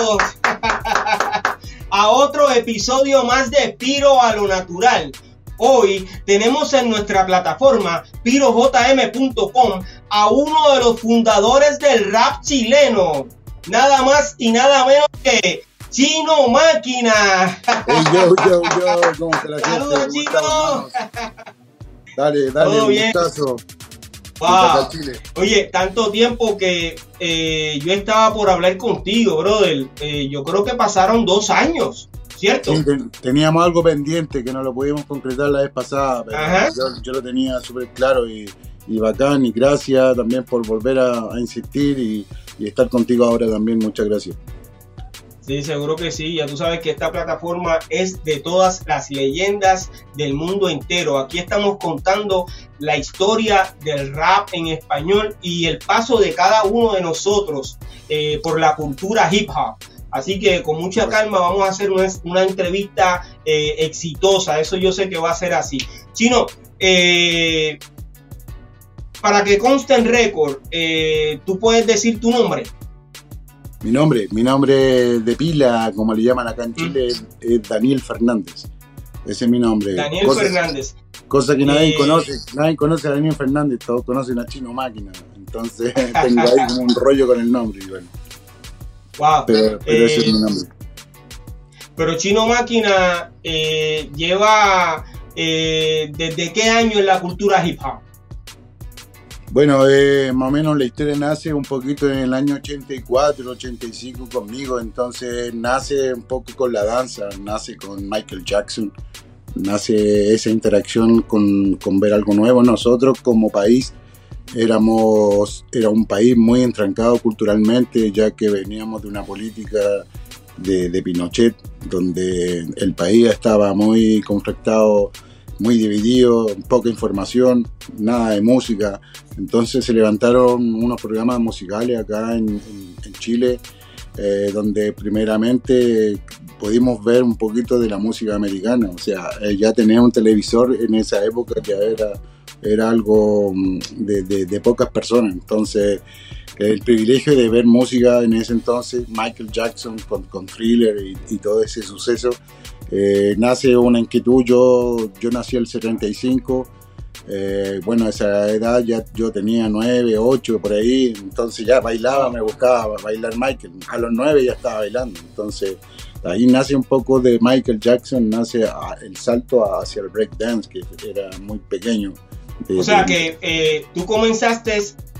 Bienvenidos a otro episodio más de Piro a lo Natural. Hoy tenemos en nuestra plataforma pirojm.com a uno de los fundadores del rap chileno. Nada más y nada menos que Chino Máquina. Hey, yo, yo, yo, ¿cómo está la? Saludos, ¿Cómo Chino. Dale, dale, un gustazo. Wow. Chile. Oye, tanto tiempo que eh, yo estaba por hablar contigo, brother. Eh, yo creo que pasaron dos años, ¿cierto? Sí, ten- teníamos algo pendiente que no lo pudimos concretar la vez pasada, pero yo, yo lo tenía súper claro y, y bacán. Y gracias también por volver a, a insistir y, y estar contigo ahora también. Muchas gracias. Sí, seguro que sí. Ya tú sabes que esta plataforma es de todas las leyendas del mundo entero. Aquí estamos contando la historia del rap en español y el paso de cada uno de nosotros eh, por la cultura hip hop. Así que con mucha calma vamos a hacer una, una entrevista eh, exitosa. Eso yo sé que va a ser así. Chino, eh, para que conste en récord, tú puedes decir tu nombre. Mi nombre, mi nombre de pila, como le llaman acá en Chile, es, es Daniel Fernández. Ese es mi nombre. Daniel Cosa- Fernández. Cosa que nadie Eh, conoce, nadie conoce a Daniel Fernández, todos conocen a Chino Máquina. Entonces tengo ahí como un rollo con el nombre, y bueno, Wow. pero, pero ese Eh, es mi nombre. Pero Chino Máquina eh, lleva eh, desde qué año en la cultura hip hop. Bueno, eh, más o menos la historia nace un poquito en el año 84, 85 conmigo, entonces nace un poco con la danza, nace con Michael Jackson, nace esa interacción con, con ver algo nuevo. Nosotros como país éramos, era un país muy entrancado culturalmente, ya que veníamos de una política de, de Pinochet, donde el país estaba muy conflictado, muy dividido, poca información, nada de música. Entonces se levantaron unos programas musicales acá en, en- en Chile, eh, donde primeramente pudimos ver un poquito de la música americana. O sea, eh, ya tener un televisor en esa época ya era, era algo mm, de, de- de pocas personas. Entonces, el privilegio de ver música en ese entonces, Michael Jackson con, con Thriller y, y todo ese suceso, eh, nace una inquietud. Yo, yo nací el 75. Eh, bueno, a esa edad ya yo tenía 9, 8 por ahí, entonces ya bailaba, me buscaba bailar Michael. A los 9 ya estaba bailando, entonces ahí nace un poco de Michael Jackson, nace el salto hacia el breakdance, que era muy pequeño. O sea que eh, tú comenzaste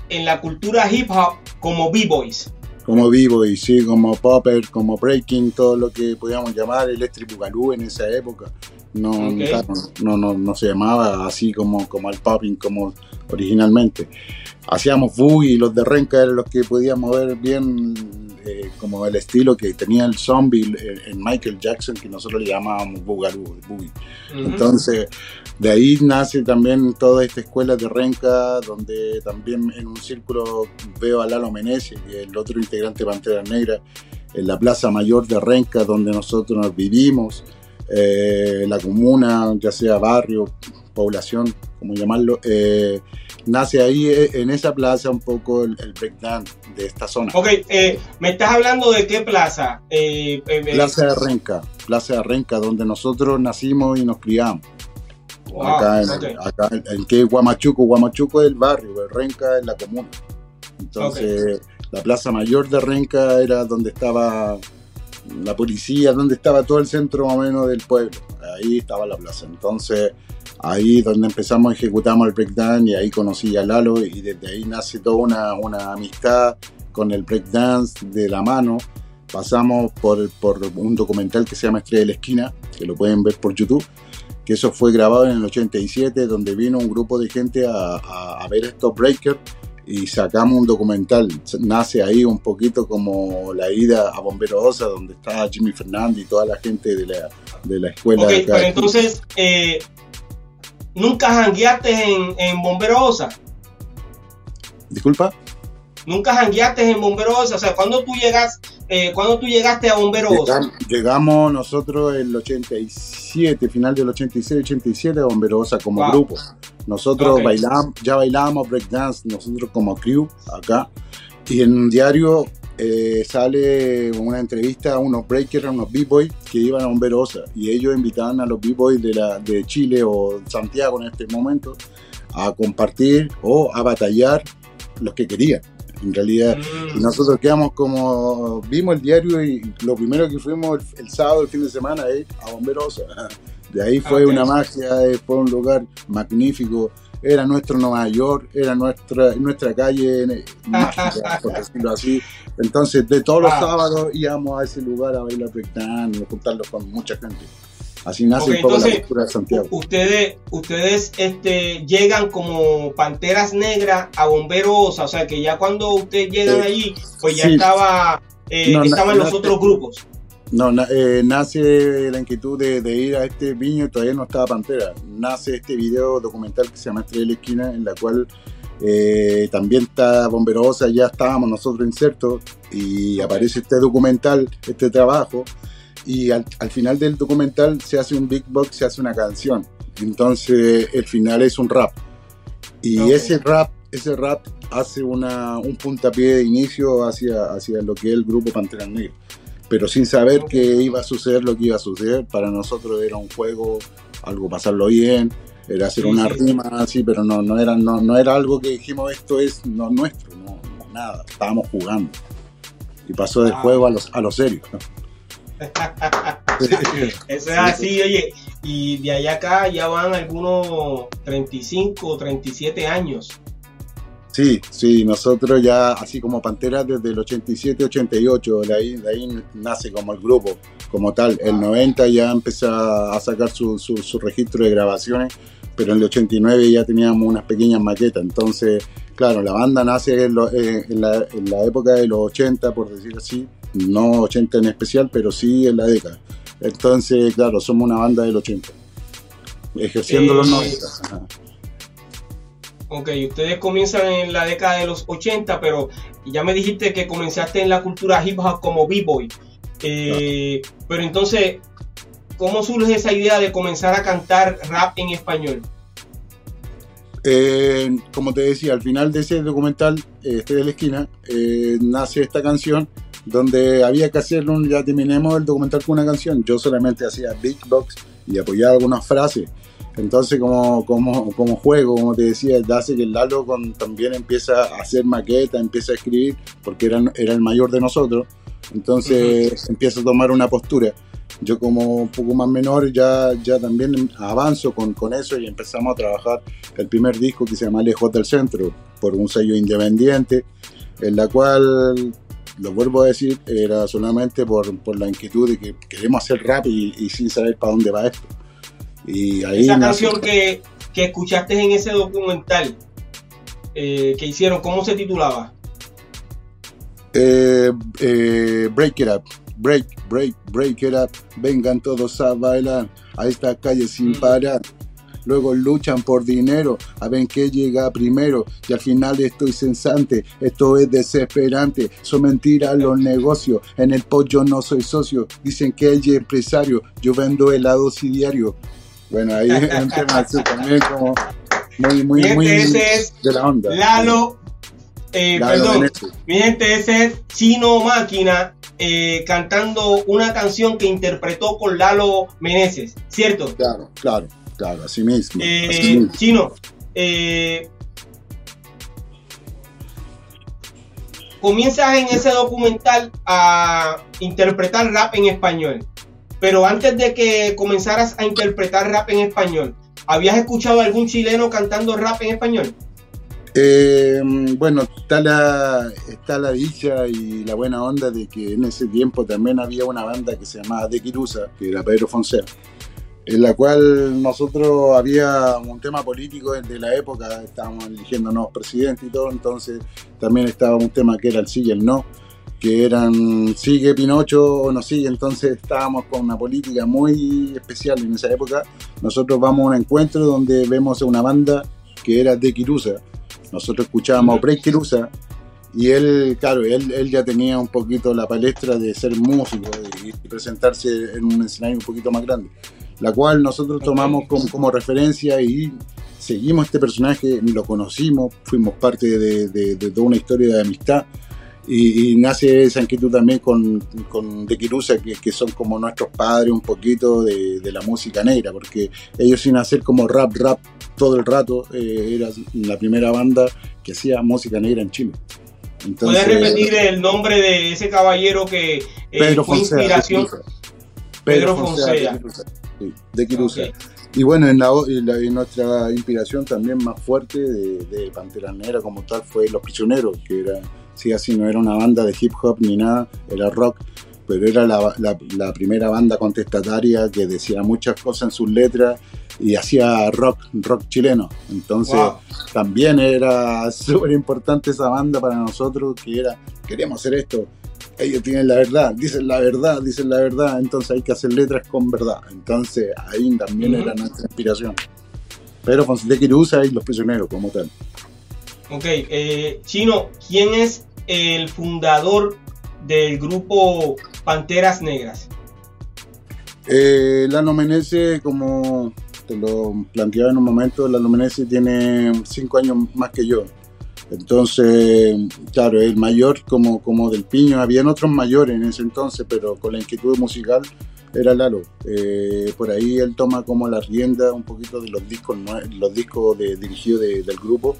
en la cultura hip hop como b-boys. Como vivo y sí, como popper, como breaking, todo lo que podíamos llamar electric boogaloo en esa época. No, Ok. claro, no, no, no se llamaba así como, como el popping como originalmente. Hacíamos boogie y los de Renca eran los que podíamos ver bien eh, como el estilo que tenía el zombie en, Michael Jackson que nosotros le llamábamos boogaloo, boogie. Ujú. Entonces, de ahí nace también toda esta escuela de Renca, donde también en un círculo veo a Lalo Meneses, que es el otro integrante de Pantera Negra, en la Plaza Mayor de Renca, donde nosotros nos vivimos, eh, la comuna, ya sea barrio, población, como llamarlo, eh, nace ahí eh, en esa plaza un poco el, el breakdance de esta zona. Ok, eh, ¿me estás hablando de qué plaza? Plaza de Renca, Plaza de Renca, donde nosotros nacimos y nos criamos. wow, acá en, ok. acá en- que Guamachuco, Guamachuco es el barrio, el Renca es la comuna. Entonces, la plaza mayor de Renca era donde estaba la policía, donde estaba todo el centro más o menos del pueblo. Ahí estaba la plaza. Entonces, ahí donde empezamos, ejecutamos el breakdance y ahí conocí a Lalo y desde ahí nace toda una, una amistad con el breakdance de la mano. Pasamos por, por un documental que se llama Estrella de la Esquina, que lo pueden ver por YouTube. que eso fue grabado en el 87, donde vino un grupo de gente a, a, a ver estos breakers y sacamos un documental. Nace ahí un poquito como la ida a Bombero Osa, donde está Jimmy Fernández y toda la gente de la, de la escuela. Ok, pero entonces, eh, ¿nunca jangueaste en, en Bombero Osa? Disculpa. ¿Nunca jangueaste en Bombero Osa? O sea, cuando tú llegas, eh, cuando tú llegaste a Bombero Osa? Llegamos, llegamos nosotros el 87, final del 86-87 a Bombero Osa como Wow. grupo. Nosotros Ok. bailamos, ya bailábamos breakdance, nosotros como crew acá. Y en un diario eh, sale una entrevista a unos breakers, a unos b-boys que iban a Bombero Osa. Y ellos invitaban a los b-boys de, la- de Chile o Santiago en este momento a compartir o a batallar los que querían. En realidad, Mm. y nosotros quedamos como, vimos el diario y lo primero que fuimos el, el sábado, el fin de semana, es a Bomberosa. De ahí fue Ah, una magia, eh, fue un lugar magnífico. Era nuestro Nueva York, era nuestra, nuestra calle eh, mágica, por decirlo así. Entonces, de todos los sábados íbamos a ese lugar a bailar breakdance juntarlos con mucha gente. Así nace un poco la cultura de Santiago. Ustedes, ustedes este, llegan como panteras negras a Bombero Osa, o sea que ya cuando ustedes llegan Eh, allí, pues ya sí. estaba, eh, No, estaban los otros grupos. No, na- eh, nace la inquietud de, de ir a este viño, todavía no estaba Pantera. Nace este video documental que se llama Estrella de la Esquina, en la cual eh, también está Bomberosa, ya estábamos nosotros insertos, y aparece este documental, este trabajo, y al, al final del documental se hace un big box, se hace una canción. Entonces el final es un rap. Y Ok. ese rap, ese rap hace una, un puntapié de inicio hacia, hacia lo que es el grupo Pantera Negra pero sin saber Ok. que iba a suceder lo que iba a suceder. Para nosotros era un juego, algo pasarlo bien, era hacer Sí, una sí. rima así, pero no, no, era, no, no era algo que dijimos esto es no nuestro, no, no, nada, estábamos jugando. Y pasó del Ah. juego a, los, a lo serio. ¿no? Eso es así, oye, y de allá acá ya van algunos 35 o 37 años. Sí, sí, nosotros ya, así como Pantera, desde el 87-88, de ahí, de ahí nace como el grupo, como tal. El 90 ya empezó a sacar su, su, su registro de grabaciones, pero en el 89 ya teníamos unas pequeñas maquetas. Entonces, claro, la banda nace en, lo- eh, en la, en la época de los 80, por decir así, no 80 en especial, pero sí en la década. Entonces, claro, somos una banda del 80, ejerciendo Eh, los 90. Ajá. Ok, ustedes comienzan en la década de los 80, pero ya me dijiste que comenzaste en la cultura hip hop como b-boy. Eh, Pero entonces, ¿cómo surge esa idea de comenzar a cantar rap en español? Eh, como te decía, al final de ese documental, este de la esquina, eh, nace esta canción donde había que hacer un, ya terminemos el documental con una canción. Yo solamente hacía big box y apoyaba algunas frases. Entonces, como, como, como juego, como te decía, hace que el Lalo con, también empieza a hacer maqueta, empieza a escribir, porque era, era el mayor de nosotros. Entonces, empieza a tomar una postura. Yo como un poco más menor ya, ya también avanzo con, con eso y empezamos a trabajar el primer disco que se llama Lejos del Centro, por un sello independiente, en la cual, lo vuelvo a decir, era solamente por, por la inquietud de que queremos hacer rap y, y sin saber para dónde va esto. Y ahí Esa canción que, que escuchaste en ese documental eh, que hicieron, ¿cómo se titulaba? Eh, eh, break it up, break, break, break it up. Vengan todos a bailar a esta calle sin Mm. parar. Luego luchan por dinero, a ver qué llega primero. Y al final estoy sensante, esto es desesperante. Son mentiras los negocios. En el pollo no soy socio. Dicen que hay empresario, yo vendo helados y diario. Bueno, ahí es un tema así también como muy, muy, muy es de la onda. Lalo, eh, perdón, mi gente, ese es Chino Máquina eh, cantando una canción que interpretó con Lalo Meneses, ¿cierto? Claro, claro, claro, así mismo. Eh, así mismo. Chino, comienzas en ese documental a interpretar rap en español, pero antes de que comenzaras a interpretar rap en español, ¿habías escuchado a algún chileno cantando rap en español? Eh, bueno, está la, está la dicha y la buena onda de que en ese tiempo también había una banda que se llamaba De Quirusa, que era Pedro Fonseca. en la cual nosotros había un tema político de la época, estábamos eligiendo nuevos presidentes y todo, entonces también estaba un tema que era el sí y el no, que eran sigue Pinocho o no sigue, entonces estábamos con una política muy especial en esa época. Nosotros vamos a un encuentro donde vemos a una banda que era de Kirusa, nosotros escuchábamos a Prey Kirusa y él, claro, él, él ya tenía un poquito la palestra de ser músico y presentarse en un escenario un poquito más grande la cual nosotros tomamos como, referencia y seguimos este personaje, lo conocimos, fuimos parte de, toda una historia de amistad. Y, nace esa inquietud también con, con De Quirusa, que, son como nuestros padres un poquito de, la música negra, porque ellos sin hacer como rap, rap todo el rato, eh, era la primera banda que hacía música negra en Chile. ¿Puedes repetir el nombre de ese caballero que eh, fue inspiración? Pedro, Fonseca de Kirusa. Y bueno, en, la, nuestra inspiración también más fuerte de, Pantera Negra como tal fue Los Prisioneros, que era, sí, así no era una banda de hip hop ni nada, era rock, pero era la, primera banda contestataria que decía muchas cosas en sus letras y hacía rock, rock chileno. Entonces también era súper importante esa banda para nosotros, que era, queríamos hacer esto, ellos tienen la verdad, dicen la verdad, dicen la verdad, entonces hay que hacer letras con verdad. Entonces ahí también era nuestra inspiración. Pero Fonseca y Los Prisioneros como tal. Ok, eh, Chino, ¿quién es el fundador del grupo Panteras Negras? Eh, Lano Menezes, como lo planteaba en un momento, Lano Menezes tiene cinco años más que yo. Entonces, claro, el mayor como, como del Piño, habían otros mayores en ese entonces, pero con la inquietud musical era Lalo. Eh, por ahí él toma como la rienda un poquito de los discos, los discos de, dirigidos del grupo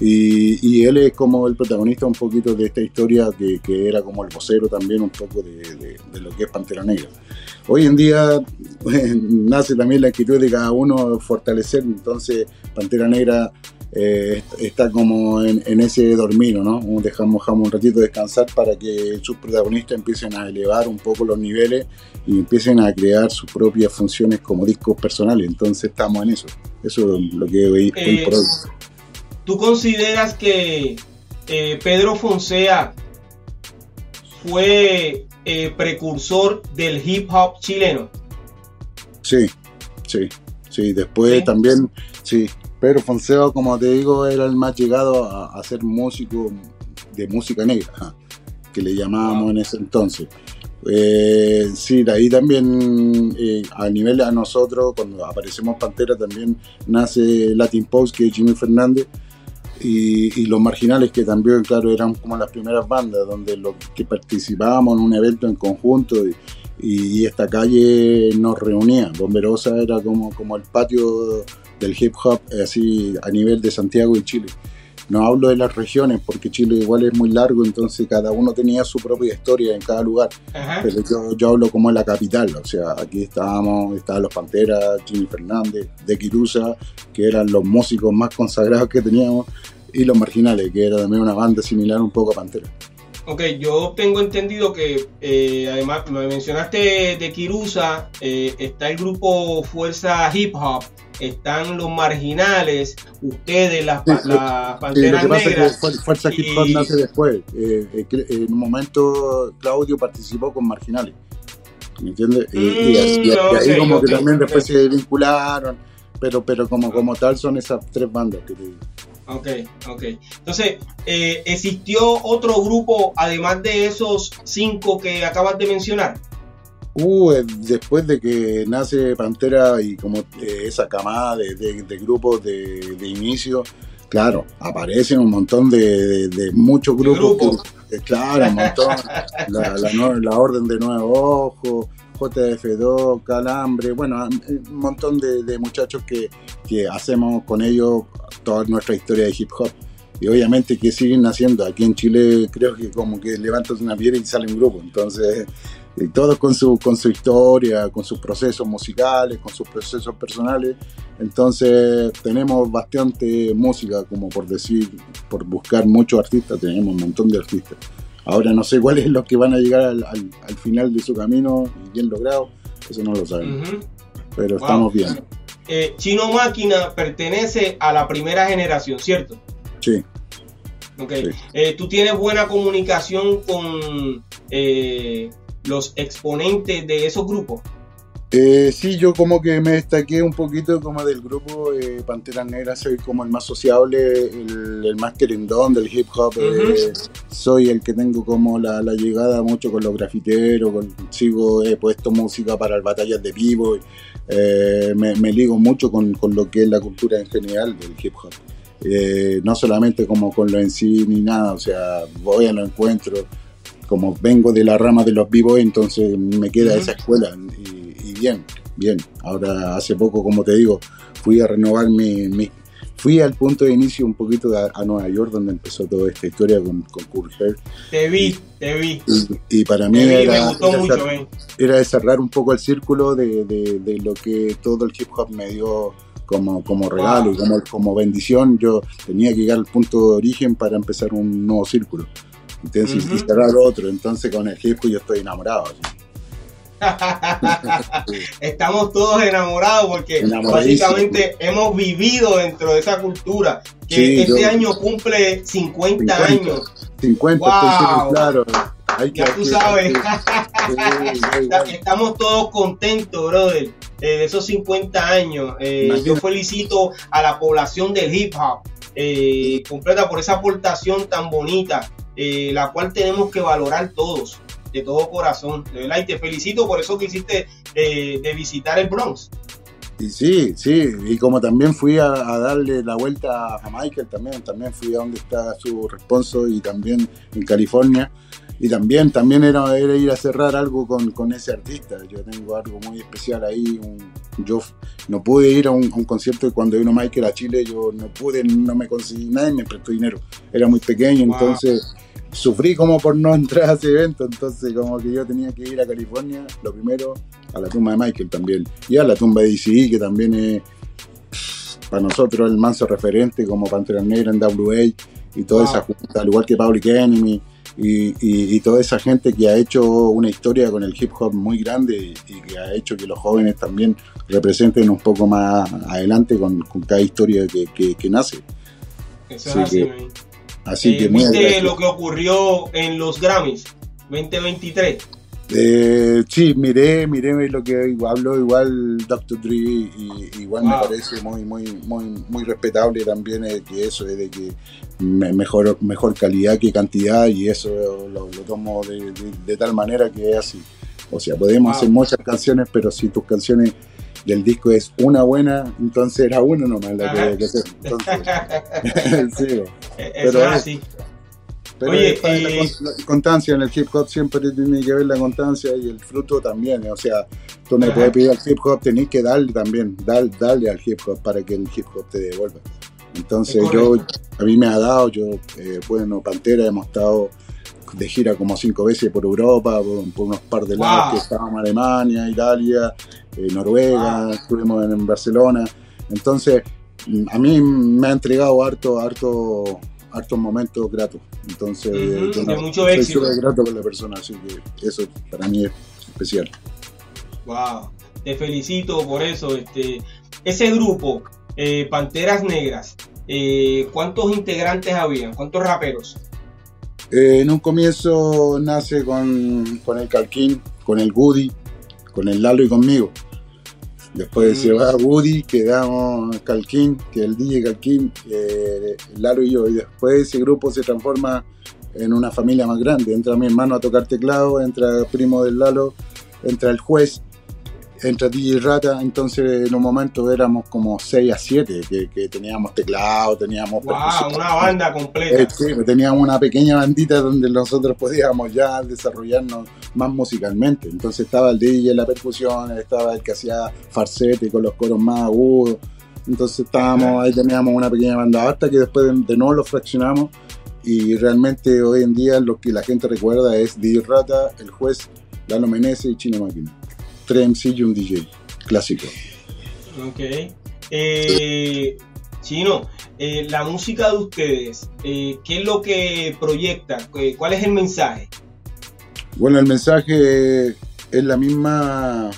y, él es como el protagonista un poquito de esta historia que, era como el vocero también un poco de, lo que es Pantera Negra. Hoy en día nace también la inquietud de cada uno fortalecer, entonces Pantera Negra eh, está como en, ese dormir, ¿no? Dejamos, dejamos un ratito descansar para que sus protagonistas empiecen a elevar un poco los niveles y empiecen a crear sus propias funciones como discos personales. Entonces estamos en eso. Eso es lo que hoy, eh, por hoy. ¿Tú consideras que eh, Pedro Fonseca fue precursor del hip hop chileno? Sí, sí, sí. Después también, sí, pero Fonseca, como te digo, era el más llegado a, ser músico de música negra, que le llamábamos en ese entonces. Eh, sí, de ahí también, eh, a nivel a nosotros, cuando aparecemos Pantera, también nace Latin Post, que es Jimmy Fernández, y, Los Marginales, que también, claro, eran como las primeras bandas donde los que participábamos en un evento en conjunto y, esta calle nos reunía. Bomberosa era como, como el patio del hip hop eh, así a nivel de Santiago y Chile. No hablo de las regiones porque Chile igual es muy largo, entonces cada uno tenía su propia historia en cada lugar. Pero yo, yo, hablo como en la capital, o sea, aquí estábamos, estaban los Panteras, Jimmy Fernández, De Quirusa, que eran los músicos más consagrados que teníamos, y los Marginales, que era también una banda similar un poco a Pantera. Ok, yo tengo entendido que eh, además me mencionaste de Kirusa, eh, está el grupo Fuerza Hip Hop, están los marginales, ustedes, las, panteras negras. Fuerza Hip Hop nace después. Eh, en un momento Claudio participó con marginales. ¿Me entiendes? y, y, mm, ahí como que también después se vincularon, pero, pero como, como tal son esas tres bandas que te digo. Ok, ok. Entonces, eh, ¿existió otro grupo además de esos cinco que acabas de mencionar? Uh, eh, después de que nace Pantera y como eh, esa camada de, grupos de, inicio, claro, aparecen un montón de, muchos grupos. claro, un montón. la, Orden de Nuevo Ojo, JF2, Calambre, bueno, un montón de, muchachos que, que hacemos con ellos toda nuestra historia de hip hop. Y obviamente que siguen naciendo. Aquí en Chile creo que como que levantas una piedra y sale un grupo. Entonces, todos con su, con su historia, con sus procesos musicales, con sus procesos personales. Entonces tenemos bastante música, como por decir, por buscar muchos artistas, tenemos un montón de artistas. Ahora no sé cuáles los que van a llegar al, final de su camino y bien logrado, eso no lo sabemos. pero estamos bien. Eh, Chino Máquina pertenece a la primera generación, ¿cierto? Sí. Okay. Eh, ¿Tú tienes buena comunicación con eh, los exponentes de esos grupos? Eh, sí, yo como que me destaqué un poquito como del grupo eh, Pantera Negra, soy como el más sociable, el, más querendón del hip hop, eh, soy el que tengo como la, llegada mucho con los grafiteros, sigo, he puesto música para las batallas de vivo, eh, me, ligo mucho con, lo que es la cultura en general del hip hop, no solamente como con lo en sí ni nada, o sea, voy a los encuentros, como vengo de la rama de los vivos, entonces me queda esa escuela. Y, bien, bien. Ahora, hace poco, como te digo, fui a renovar mi, fui al punto de inicio un poquito a, Nueva York, donde empezó toda esta historia con, con Cool Te vi, te vi. Y, para mí era, era, cerrar un poco el círculo de, lo que todo el hip hop me dio como, como regalo y como, como bendición. Yo tenía que llegar al punto de origen para empezar un nuevo círculo. Entonces, y cerrar otro. Entonces, con el hip hop yo estoy enamorado. Estamos todos enamorados porque básicamente hemos vivido dentro de esa cultura que este año cumple 50, años. 50, wow. claro. ya tú sabes. Estamos todos contentos, brother, eh, de esos 50 años. Eh, yo felicito a la población del hip hop eh, completa por esa aportación tan bonita, la cual tenemos que valorar todos de todo corazón, de verdad, y te felicito por eso que hiciste de visitar el Bronx. Y sí, sí, y como también fui a, darle la vuelta a Michael, también, también fui a donde está su responso y también en California. Y también, también era, era ir a cerrar algo con, con, ese artista. Yo tengo algo muy especial ahí. yo no pude ir a un, concierto cuando vino Michael a Chile, yo no pude, no me conseguí nada y me prestó dinero. Era muy pequeño, entonces sufrí como por no entrar a ese evento, entonces como que yo tenía que ir a California, lo primero, a la tumba de Michael también, y a la tumba de DCI, que también es para nosotros el manso referente como Pantera Negra en WA y toda esa junta, al igual que Public Enemy y, y, toda esa gente que ha hecho una historia con el hip hop muy grande y, que ha hecho que los jóvenes también representen un poco más adelante con, cada historia que, que, nace. Eso es así, Así eh, que ¿Viste lo que ocurrió en los Grammys 2023? Eh, sí, miré, miré lo que habló igual Dr. Dre y igual me parece muy, muy, muy, muy respetable también eh, que eso es de que mejor, mejor calidad que cantidad y eso lo, tomo de, tal manera que es así. O sea, podemos hacer muchas canciones, pero si tus canciones del disco es una buena, entonces era una nomás la que había que hacer. sí, pero es así. Pero Oye, la, constancia en el hip hop siempre tiene que ver la constancia y el fruto también. O sea, tú no puedes pedir al hip hop, tenés que darle también, dar, darle al hip hop para que el hip hop te devuelva. Entonces yo, a mí me ha dado, yo, eh, bueno, Pantera hemos estado de gira como cinco veces por Europa, por, unos par de lados que estábamos en Alemania, Italia, eh, Noruega, estuvimos en, Barcelona. Entonces, a mí me ha entregado harto, harto, hartos momentos gratos. Entonces, yo mucho soy súper grato con la persona, así que eso para mí es especial. Wow, te felicito por eso. Este, ese grupo, eh, Panteras Negras, eh, ¿cuántos integrantes había? ¿Cuántos raperos? Eh, en un comienzo nace con, el Calquín, con el Woody, con el Lalo y conmigo. Después se mm. va Woody, quedamos Calquín, que el DJ Calquín, eh, Lalo y yo. Y después ese grupo se transforma en una familia más grande. Entra mi hermano a tocar teclado, entra el primo del Lalo, entra el juez entre DJ Rata, entonces en un momento éramos como 6 a 7, que, teníamos teclado, teníamos... Wow, una banda completa. Eh, sí, teníamos una pequeña bandita donde nosotros podíamos ya desarrollarnos más musicalmente. Entonces estaba el DJ en la percusión, estaba el que hacía farsete con los coros más agudos. Entonces estábamos, ahí teníamos una pequeña banda hasta que después de, nuevo lo fraccionamos y realmente hoy en día lo que la gente recuerda es DJ Rata, el juez, Lalo Menezes y Chino Máquina. 3 y un DJ clásico. Ok. Eh, Chino, eh, la música de ustedes, eh, ¿qué es lo que proyecta? ¿Cuál es el mensaje? Bueno, el mensaje es la misma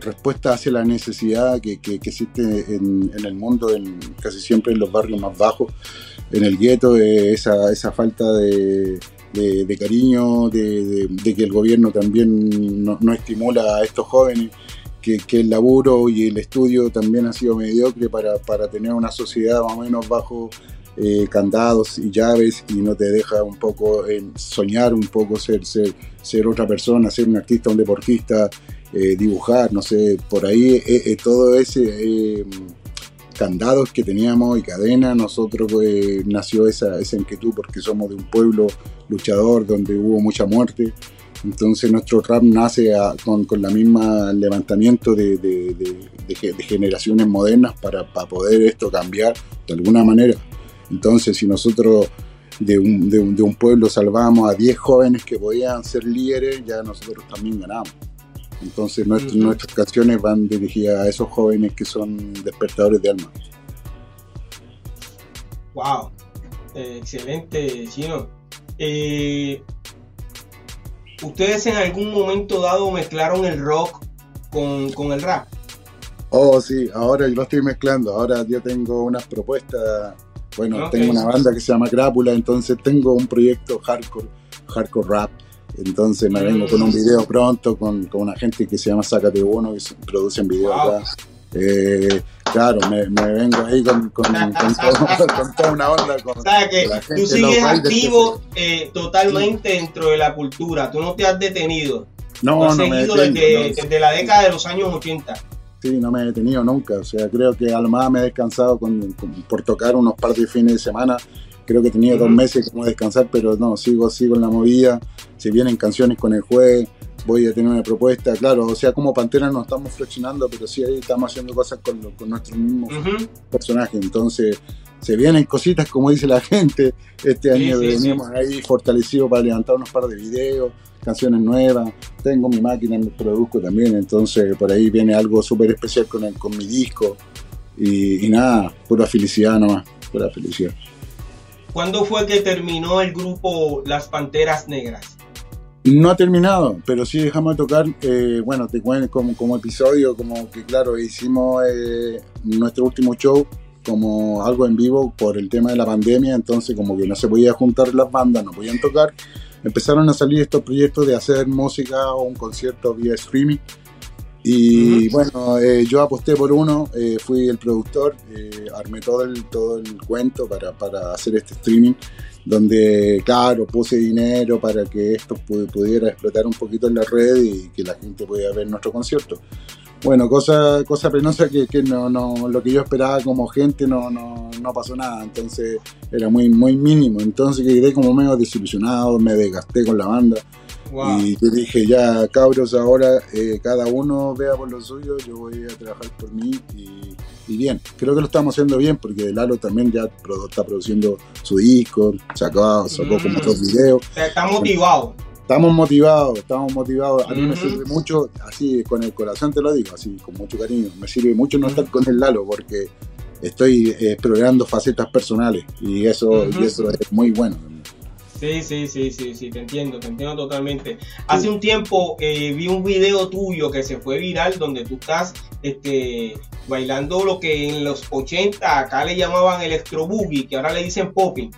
respuesta hacia la necesidad que, existe en, el mundo, en, casi siempre en los barrios más bajos, en el gueto, esa, esa falta de, cariño, de, que el gobierno también no, estimula a estos jóvenes, que, el laburo y el estudio también ha sido mediocre para tener una sociedad más o menos bajo eh, candados y llaves y no te deja un poco soñar, un poco ser, ser, ser otra persona, ser un artista, un deportista, eh, dibujar, no sé, por ahí eh, todo ese candados que teníamos y cadenas, nosotros nació esa, esa inquietud porque somos de un pueblo luchador donde hubo mucha muerte. Entonces nuestro rap nace con, con, la misma levantamiento de, de, de, generaciones modernas para, para, poder esto cambiar de alguna manera. Entonces si nosotros de un, un, un pueblo salvamos a 10 jóvenes que podían ser líderes, ya nosotros también ganamos. Entonces nuestras canciones van dirigidas a esos jóvenes que son despertadores de alma. Wow, eh, excelente, Chino. Eh, ¿Ustedes en algún momento dado mezclaron el rock con, el rap? Oh, sí, ahora yo lo estoy mezclando. Ahora yo tengo unas propuestas. Bueno, tengo una banda que se llama Crápula, entonces tengo un proyecto hardcore, hardcore rap entonces me vengo con un video pronto con, con una gente que se llama Sácate Uno, que producen videos acá. Eh, claro, me, me, vengo ahí con, con, toda una onda. o sea, que tú sigues activo eh, totalmente dentro de la cultura, tú no te has detenido. No, no seguido desde, desde, la década de los años 80. Sí, no me he detenido nunca. O sea, creo que a lo más me he descansado con, por tocar unos par de fines de semana. Creo que tenía dos meses como descansar, pero no, sigo, sigo en la movida, si vienen canciones con el juez, voy a tener una propuesta, claro, o sea, como Pantera no estamos flexionando, pero sí ahí estamos haciendo cosas con, con nuestros mismos personajes, entonces se vienen cositas como dice la gente, este año venimos ahí fortalecido para levantar unos par de videos, canciones nuevas, tengo mi máquina, me produzco también, entonces por ahí viene algo súper especial con, el, con mi disco y, y nada, pura felicidad nomás, pura felicidad. ¿Cuándo fue que terminó el grupo Las Panteras Negras? No ha terminado, pero sí dejamos de tocar, eh, bueno, te cuento como, como episodio, como que claro, hicimos eh, nuestro último show como algo en vivo por el tema de la pandemia, entonces como que no se podía juntar las bandas, no podían tocar, empezaron a salir estos proyectos de hacer música o un concierto vía streaming y bueno, eh, yo aposté por uno, eh, fui el productor, eh, armé todo el, todo el cuento para, para, hacer este streaming, donde, claro, puse dinero para que esto pudiera explotar un poquito en la red y que la gente pudiera ver nuestro concierto. Bueno, cosa, cosa penosa que, que no, no, lo que yo esperaba como gente no, no, no pasó nada, entonces era muy, muy mínimo, entonces quedé como medio desilusionado, me desgasté con la banda y yo dije, ya cabros, ahora eh, cada uno vea por lo suyo, yo voy a trabajar por mí y, bien. Creo que lo estamos haciendo bien porque Lalo también ya está produciendo su disco, sacó, sacó como dos mm. videos. Está motivado. Estamos motivados, estamos motivados. A mí me sirve mucho, así con el corazón te lo digo, así con mucho cariño. Me sirve mucho no estar con el Lalo porque estoy eh, explorando facetas personales y eso, y eso es muy bueno. Sí, sí, sí, sí, sí, te entiendo, te entiendo totalmente. Hace un tiempo eh, vi un video tuyo que se fue viral donde tú estás este, bailando lo que en los 80 acá le llamaban electro boogie, que ahora le dicen popping.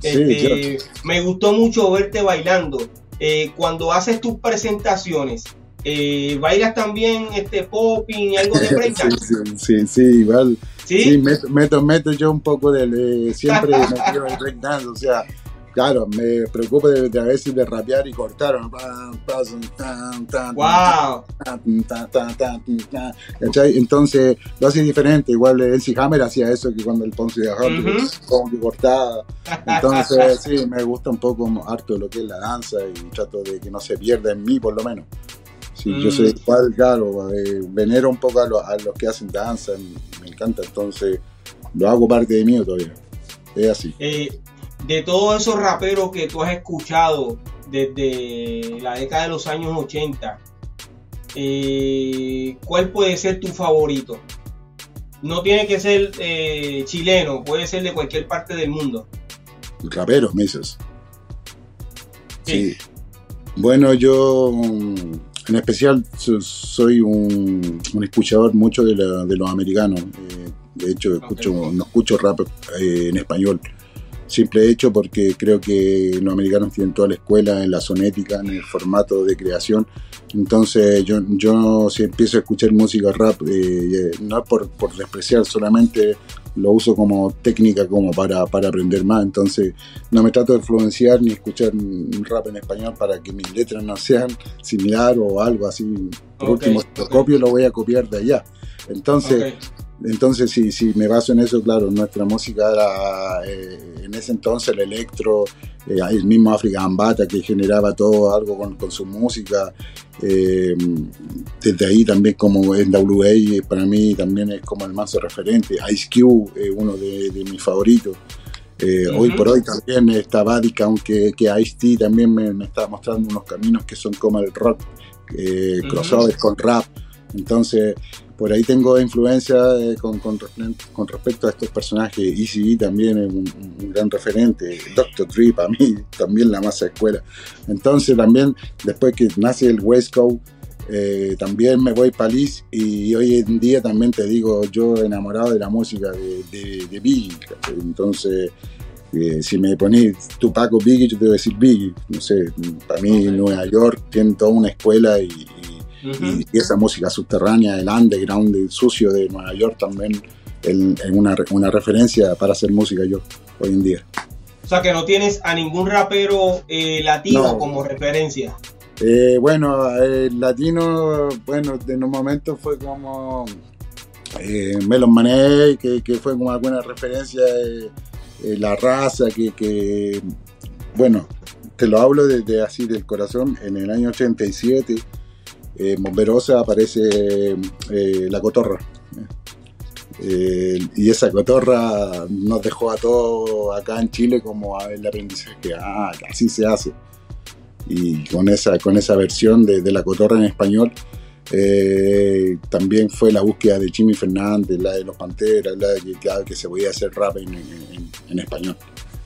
Sí, este, Me gustó mucho verte bailando. Eh, cuando haces tus presentaciones, eh, ¿bailas también este popping y algo de breakdance? sí, sí, sí, igual. Sí, meto, meto, yo un poco de, siempre metido el breakdance, o sea, claro, me preocupo de, a veces de rapear y cortar. ¡Wow! Entonces lo hace diferente. Igual el Hammer hacía eso que cuando el Ponce de uh como que cortaba. Entonces, sí, me gusta un poco harto lo que es la danza y trato de que no se pierda en mí, por lo menos. Sí, Yo soy mm. igual, claro, eh, venero un poco a, los que hacen danza, me, encanta, entonces lo hago parte de mí todavía. Es así. Eh, de todos esos raperos que tú has escuchado desde la década de los años 80, eh, ¿cuál puede ser tu favorito? No tiene que ser eh, chileno, puede ser de cualquier parte del mundo. Raperos, me dices. Sí. Bueno, yo mm, en especial soy un, escuchador mucho de, los americanos. Eh, de hecho, escucho, no escucho rap en español. Simple hecho porque creo que los americanos tienen toda la escuela en la sonética, en el formato de creación. Entonces yo, yo si empiezo a escuchar música rap, eh, no es por, por despreciar, solamente lo uso como técnica como para, aprender más. Entonces no me trato de influenciar ni escuchar un rap en español para que mis letras no sean similar o algo así. Por último, si lo copio, lo voy a copiar de allá. Entonces, entonces si, me baso en eso, claro, nuestra música era eh, en ese entonces el electro, eh, el mismo African Bata que generaba todo algo con, con su música. Eh, desde ahí también como en WA para mí también es como el más referente. Ice Cube es uno de, mis favoritos. Hoy por hoy también está Vadica, aunque que Ice-T también me, está mostrando unos caminos que son como el rock, crossover con rap. Entonces, por ahí tengo influencia eh, con, con, respecto a estos personajes. Easy también es un, gran referente. Dr. Dre para mí también la masa escuela. Entonces también después que nace el West Coast, eh, también me voy para Liz y hoy en día también te digo yo enamorado de la música de, de, Biggie. Entonces eh, si me pones Tupac o Biggie yo te voy a decir Biggie. No sé, para mí Nueva York tiene toda una escuela y y, esa música subterránea, el underground, el sucio de Nueva York también, en, una, una, referencia para hacer música yo hoy en día. O sea que no tienes a ningún rapero eh, latino como referencia. Eh, bueno, el latino, bueno, en un momento fue como eh, Melon Mané, que, que, fue como alguna referencia, la raza, que, que, bueno, te lo hablo desde así del corazón, en el año 87 eh, Bomberosa aparece eh, la cotorra. Eh, y esa cotorra nos dejó a todos acá en Chile como a el aprendizaje, que así se hace. Y con esa, con esa versión de, la cotorra en español, también fue la búsqueda de Jimmy Fernández, la de los Panteras, la de que, que se podía hacer rap en, español.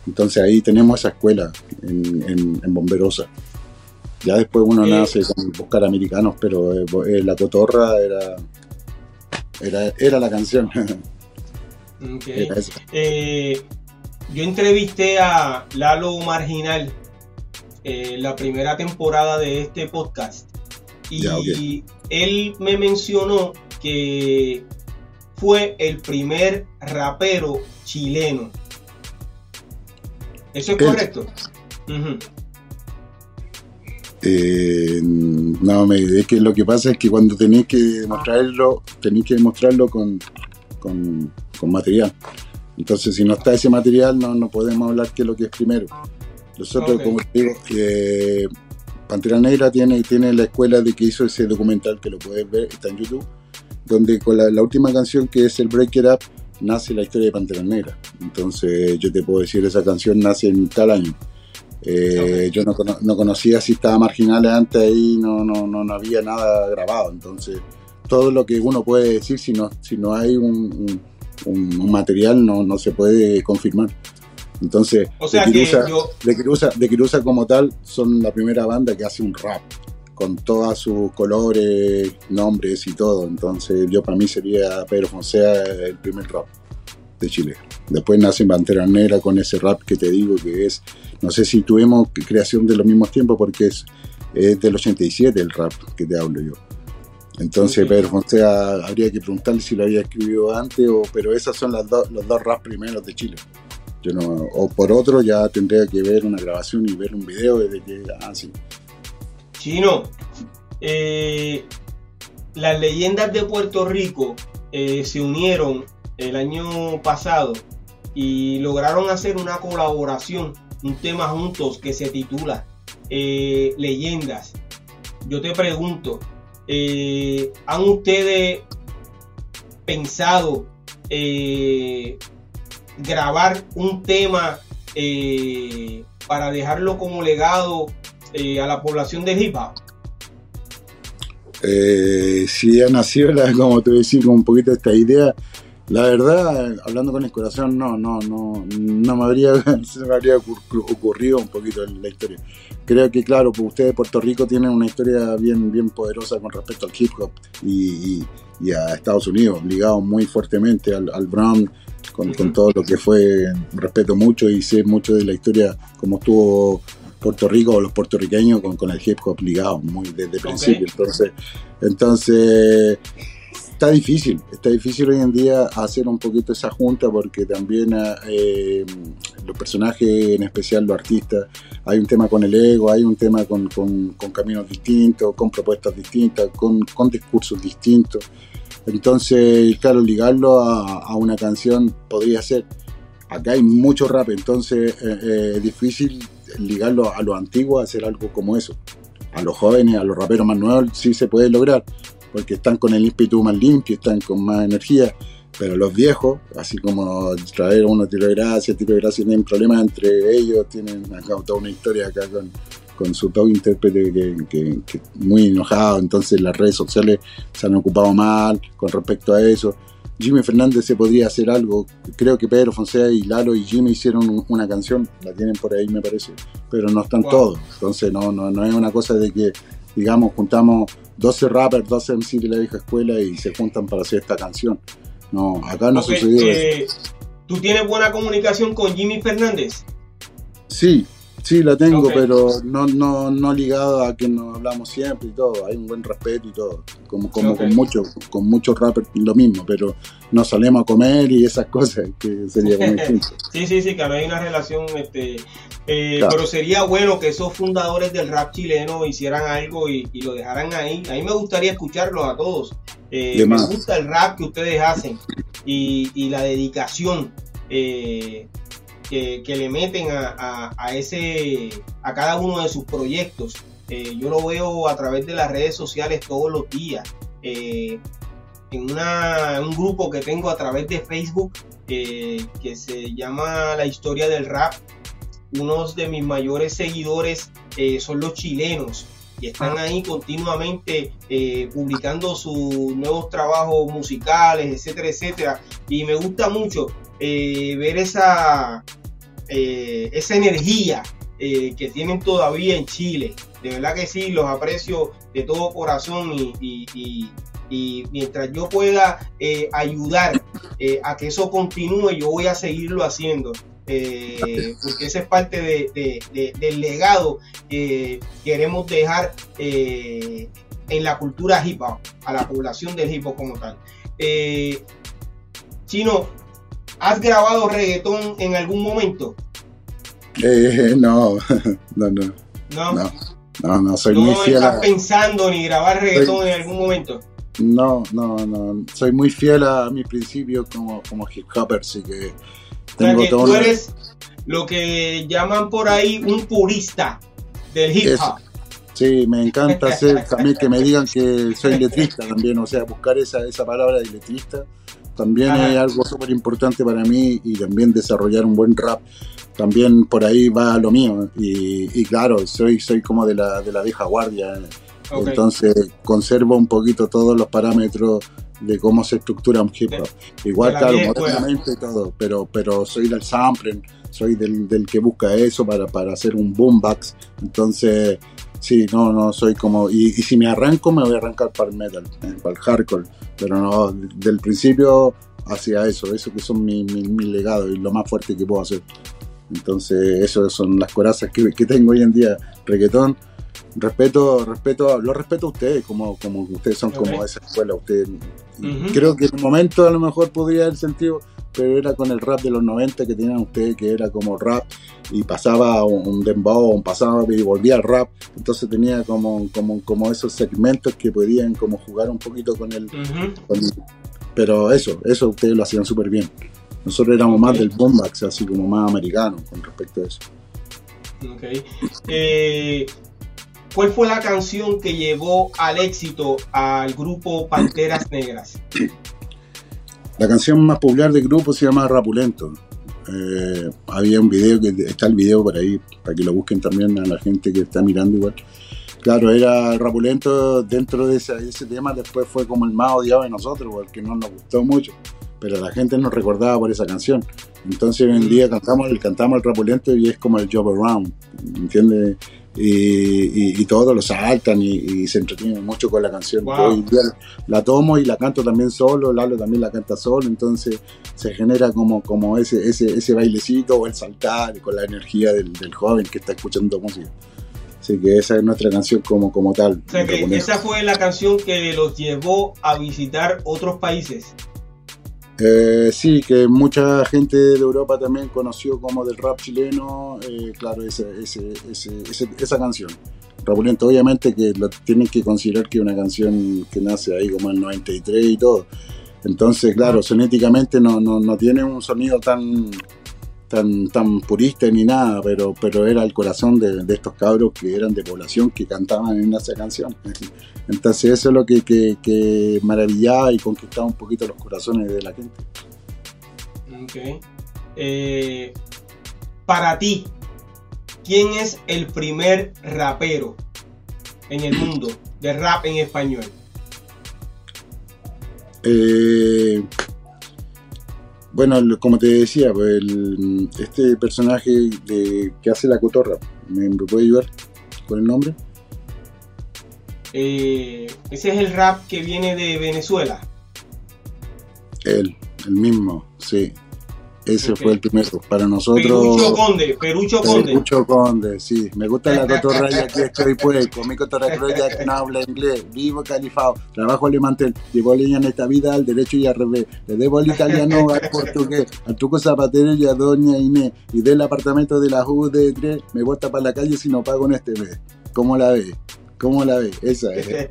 Entonces ahí tenemos esa escuela en, en Bomberosa. Ya después uno eh, nace con buscar americanos, pero eh, eh, la cotorra era, era, era la canción. yo entrevisté a Lalo Marginal la primera temporada de este podcast y él me mencionó que fue el primer rapero chileno. ¿Eso es correcto? Eh, no, me, es que lo que pasa es que cuando tenéis que demostrarlo, tenéis que demostrarlo con, con, material. Entonces, si no está ese material, no, no podemos hablar qué es lo que es primero. Nosotros, como te digo, eh, Pantera Negra tiene, tiene la escuela de que hizo ese documental que lo puedes ver, está en YouTube, donde con la, la última canción que es el Break It Up, nace la historia de Pantera Negra. Entonces, yo te puedo decir, esa canción nace en tal año. Eh, yo no, no, conocía si estaba marginal antes ahí, no, no, no, había nada grabado. Entonces, todo lo que uno puede decir, si no, si no hay un, un, material, no, no se puede confirmar. Entonces, de, Kirusa, de, como tal, son la primera banda que hace un rap con todos sus colores, nombres y todo. Entonces, yo para mí sería Pedro Fonseca el primer rap de Chile. Después nace Pantera Negra con ese rap que te digo que es no sé si tuvimos creación de los mismos tiempos porque es, del 87 el rap que te hablo yo. Entonces, Pedro Fonseca habría que preguntarle si lo había escrito antes, o, pero esas son las los dos raps primeros de Chile. Yo no, o por otro, ya tendría que ver una grabación y ver un video desde que. Ah, sí. Chino, eh, las leyendas de Puerto Rico eh, se unieron el año pasado y lograron hacer una colaboración un tema juntos que se titula eh, Leyendas. Yo te pregunto, eh, ¿han ustedes pensado eh, grabar un tema para dejarlo como legado a la población de hip hop? si ha nacido, como te decía, con un poquito esta idea, La verdad, hablando con el corazón, no, no, no, no me habría, se me habría ocurrido un poquito la historia. Creo que, claro, pues ustedes de Puerto Rico tienen una historia bien, bien poderosa con respecto al hip hop y, a Estados Unidos, ligado muy fuertemente al, al Brown, con, todo lo que fue, respeto mucho y sé mucho de la historia, como estuvo Puerto Rico o los puertorriqueños con, con el hip hop ligado muy desde el principio. Entonces, entonces está difícil, está difícil hoy en día hacer un poquito esa junta porque también eh, los personajes, en especial los artistas, hay un tema con el ego, hay un tema con, caminos distintos, con propuestas distintas, con, discursos distintos. Entonces, claro, ligarlo a, una canción podría ser. Acá hay mucho rap, entonces eh, eh, es difícil ligarlo a lo antiguo, a hacer algo como eso. A los jóvenes, a los raperos más nuevos, sí se puede lograr porque están con el ímpetu más limpio, están con más energía. Pero los viejos, así como traer uno tiro de gracia, tiro de gracia, tienen problemas entre ellos, tienen acá toda una historia acá con, con su top intérprete que, que, muy enojado, entonces las redes sociales se han ocupado mal con respecto a eso. Jimmy Fernández se podría hacer algo, creo que Pedro Fonseca y Lalo y Jimmy hicieron una canción, la tienen por ahí me parece, pero no están todos, entonces no, no, no es una cosa de que digamos juntamos 12 rappers, 12 MC de la vieja escuela y se juntan para hacer esta canción. No, acá no ha sucedido eh, ¿Tú tienes buena comunicación con Jimmy Fernández? Sí, sí la tengo, pero no, no, no ligado a que nos hablamos siempre y todo. Hay un buen respeto y todo. Como, como con muchos con muchos rappers lo mismo, pero nos salimos a comer y esas cosas que sería muy sí, sí, sí, que no hay una relación este, eh, pero sería bueno que esos fundadores del rap chileno hicieran algo y, lo dejaran ahí. A mí me gustaría escucharlos a todos. Eh, me gusta el rap que ustedes hacen y, la dedicación eh, que, le meten a, ese, a cada uno de sus proyectos. yo lo veo a través de las redes sociales todos los días. en, un grupo que tengo a través de Facebook que se llama La Historia del Rap unos de mis mayores seguidores eh, son los chilenos y están ah. ahí continuamente eh, publicando sus nuevos trabajos musicales, etcétera, etcétera. Y me gusta mucho eh, ver esa, esa energía que tienen todavía en Chile. De verdad que sí, los aprecio de todo corazón y, y mientras yo pueda ayudar a que eso continúe, yo voy a seguirlo haciendo. Eh, porque ese es parte del legado que queremos dejar eh, en la cultura hip hop, a la población del hip hop como tal. Eh, Chino, ¿has grabado reggaetón en algún momento? no, no, no. No, no, no, soy muy fiel. ¿No estás pensando ni grabar reggaetón en algún momento? No, no, no. Soy muy fiel a mis principios como, como hip hopper, así que tú eres lo que llaman por ahí un purista del hip hop. Sí, me encanta hacer también que me digan que soy letrista también, o sea, buscar esa, esa palabra de letrista también es algo súper importante para mí y también desarrollar un buen rap. También por ahí va lo mío y, claro, soy, soy como de la, de la vieja guardia. Entonces conservo un poquito todos los parámetros de cómo se estructura un hip hop. Igual, claro, modernamente y todo, pero, pero soy del sampling, soy del, del que busca eso para, para hacer un boombox. Entonces, sí, no, no, soy como. Y, y, si me arranco, me voy a arrancar para el metal, eh, para el hardcore. Pero no, del principio hacia eso, eso que son mi, mi, mi legado y lo más fuerte que puedo hacer. Entonces, eso son las corazas que, que tengo hoy en día. Reggaetón, respeto, respeto, lo respeto a ustedes, como, como ustedes son como esa escuela, ustedes creo que en un momento a lo mejor podría haber sentido, pero era con el rap de los 90 que tenían ustedes, que era como rap y pasaba un dembow, pasaba y volvía al rap, entonces tenía como, como, como esos segmentos que podían como jugar un poquito con el, pero eso, eso ustedes lo hacían súper bien. Nosotros éramos más del bombax, así como más americano con respecto a eso. Okay. Eh, ¿Cuál fue la canción que llevó al éxito al grupo Panteras Negras? La canción más popular del grupo se llama Rapulento. Eh, había un video que está el video por ahí para que lo busquen también a la gente que está mirando igual. Claro, era Rapulento dentro de ese, tema, después fue como el más odiado de nosotros, porque no nos gustó mucho. pero la gente nos recordaba por esa canción. Entonces hoy en día cantamos, cantamos el rapulento y es como el Job Around, ¿entiendes? Y, y, todos lo saltan y, se entretienen mucho con la canción. la tomo y la canto también solo, Lalo también la canta solo, entonces se genera como, como ese, ese, ese bailecito o el saltar con la energía del, del joven que está escuchando música. Así que esa es nuestra canción como, como tal. O sea que esa fue la canción que los llevó a visitar otros países. Eh, sí, que mucha gente de Europa también conoció como del rap chileno, eh, claro, esa, esa canción. Rapulento, obviamente que lo tienen que considerar que es una canción que nace ahí como el 93 y todo. Entonces, claro, sonéticamente no, no, no tiene un sonido tan, tan, tan purista ni nada, pero, pero era el corazón de, estos cabros que eran de población que cantaban en esa canción. Entonces eso es lo que, que, maravillaba y conquistaba un poquito los corazones de la gente. Okay. Eh, para ti, ¿quién es el primer rapero en el mundo de rap en español? Eh, bueno, como te decía, pues, este personaje de, que hace la cotorra, ¿me, puede ayudar con el nombre? Eh, ese es el rap que viene de Venezuela. Él, el mismo, sí. Ese fue el primero. Para nosotros. Perucho Conde, Perucho Conde. Perucho Conde, sí. Me gusta la cotorraya que estoy pues. Con mi cotorraya que no habla inglés. Vivo califado. Trabajo alemán. Llevo leña en esta vida al derecho y al revés. Le debo al italiano al portugués. Al truco zapatero y a doña Inés. Y del apartamento de la UD3 me bota para la calle si no pago en este mes. ¿Cómo la ves? ¿Cómo la ves? Esa es.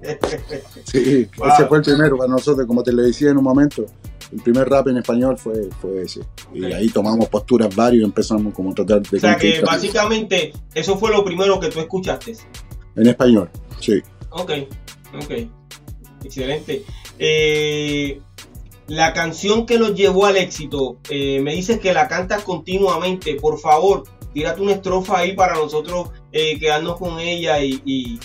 Sí, ese fue el primero para nosotros, como te lo decía en un momento el primer rap en español fue, fue ese. Y ahí tomamos posturas varios y empezamos como a tratar de... O sea que básicamente eso fue lo primero que tú escuchaste. En español, sí. Ok, ok. Excelente. Eh, la canción que nos llevó al éxito, eh, me dices que la cantas continuamente. Por favor, tírate una estrofa ahí para nosotros eh, quedarnos con ella y, y,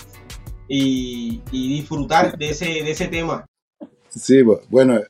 y disfrutar de ese, de ese tema. Sí, bueno,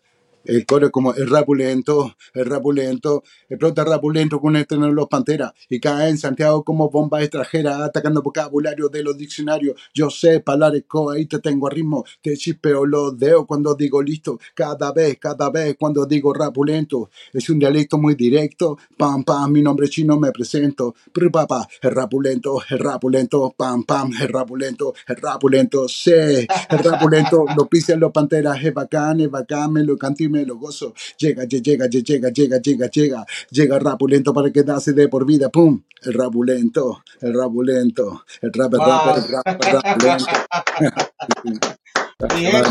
el coro es como el rapulento, el rapulento, explota rapulento con este en los panteras y cae en Santiago como bomba extranjera, atacando vocabulario de los diccionarios. Yo sé palabras, ahí te tengo a ritmo, te chispeo los dedos cuando digo listo, cada vez, cada vez cuando digo rapulento. Es un dialecto muy directo, pam, pam, mi nombre chino me presento, pero papá, el rapulento, el rapulento, pam, pam, el rapulento, el rapulento, sé, el rapulento, lo pisan los panteras, es bacán, es bacán, me lo canto me lo gozo. Llega, llega, llega, llega, llega, llega, llega rapulento para quedarse de por vida. ¡Pum! El rapulento, el rapulento, el rap, el rap, el rap, el rapulento.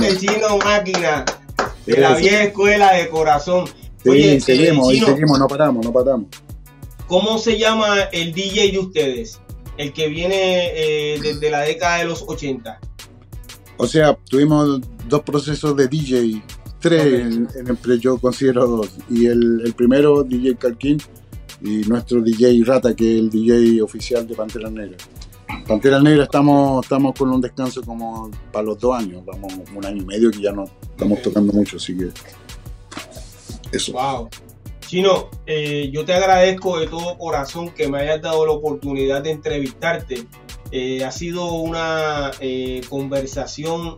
el chino máquina de la vieja escuela de corazón. Sí, seguimos, seguimos, no paramos, no paramos. ¿Cómo se llama el DJ de ustedes? El que viene eh, desde la década de los 80. O sea, tuvimos dos procesos de DJ Tres en, en, yo considero dos. Y el, el primero, DJ Calquín, y nuestro DJ Rata, que es el DJ oficial de Pantera Negra. Pantera Negra estamos, estamos con un descanso como para los dos años, vamos un año y medio que ya no estamos tocando mucho, así que eso. Wow. Chino, eh, yo te agradezco de todo corazón que me hayas dado la oportunidad de entrevistarte. Eh, ha sido una eh, conversación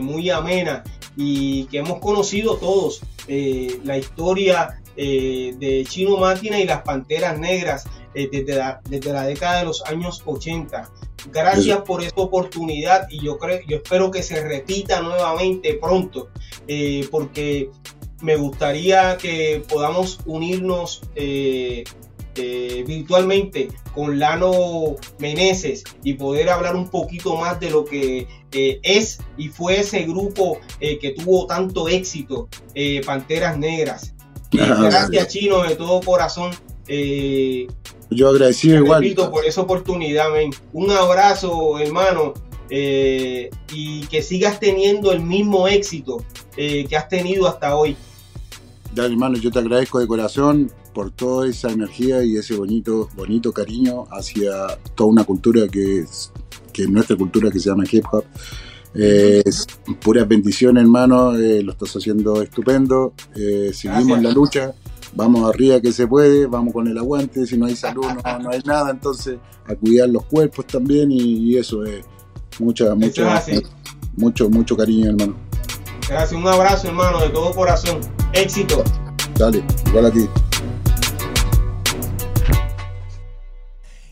muy amena y que hemos conocido todos eh, la historia eh, de Chino Máquina y las Panteras Negras eh, desde, la, desde, la, década de los años 80. Gracias por esta oportunidad y yo, creo, yo espero que se repita nuevamente pronto porque me gustaría que podamos unirnos eh, virtualmente con Lano Meneses y poder hablar un poquito más de lo que eh, es y fue ese grupo eh, que tuvo tanto éxito, Panteras Negras. gracias, Chino, de todo corazón. Yo agradecido igual. por esa oportunidad, Un abrazo, hermano. y que sigas teniendo el mismo éxito que has tenido hasta hoy. Dale, hermano, yo te agradezco de corazón por toda esa energía y ese bonito, bonito cariño hacia toda una cultura que es, que nuestra cultura que se llama hip hop. Eh, puras bendiciones, hermano. Eh, lo estás haciendo estupendo. Eh, seguimos la lucha. Vamos arriba que se puede. Vamos con el aguante. Si no hay salud, no, hay nada. Entonces, a cuidar los cuerpos también. Y, eso es mucha, mucha, mucho, mucho cariño, hermano. Gracias. Un abrazo, hermano, de todo corazón. Éxito. Dale, igual a ti.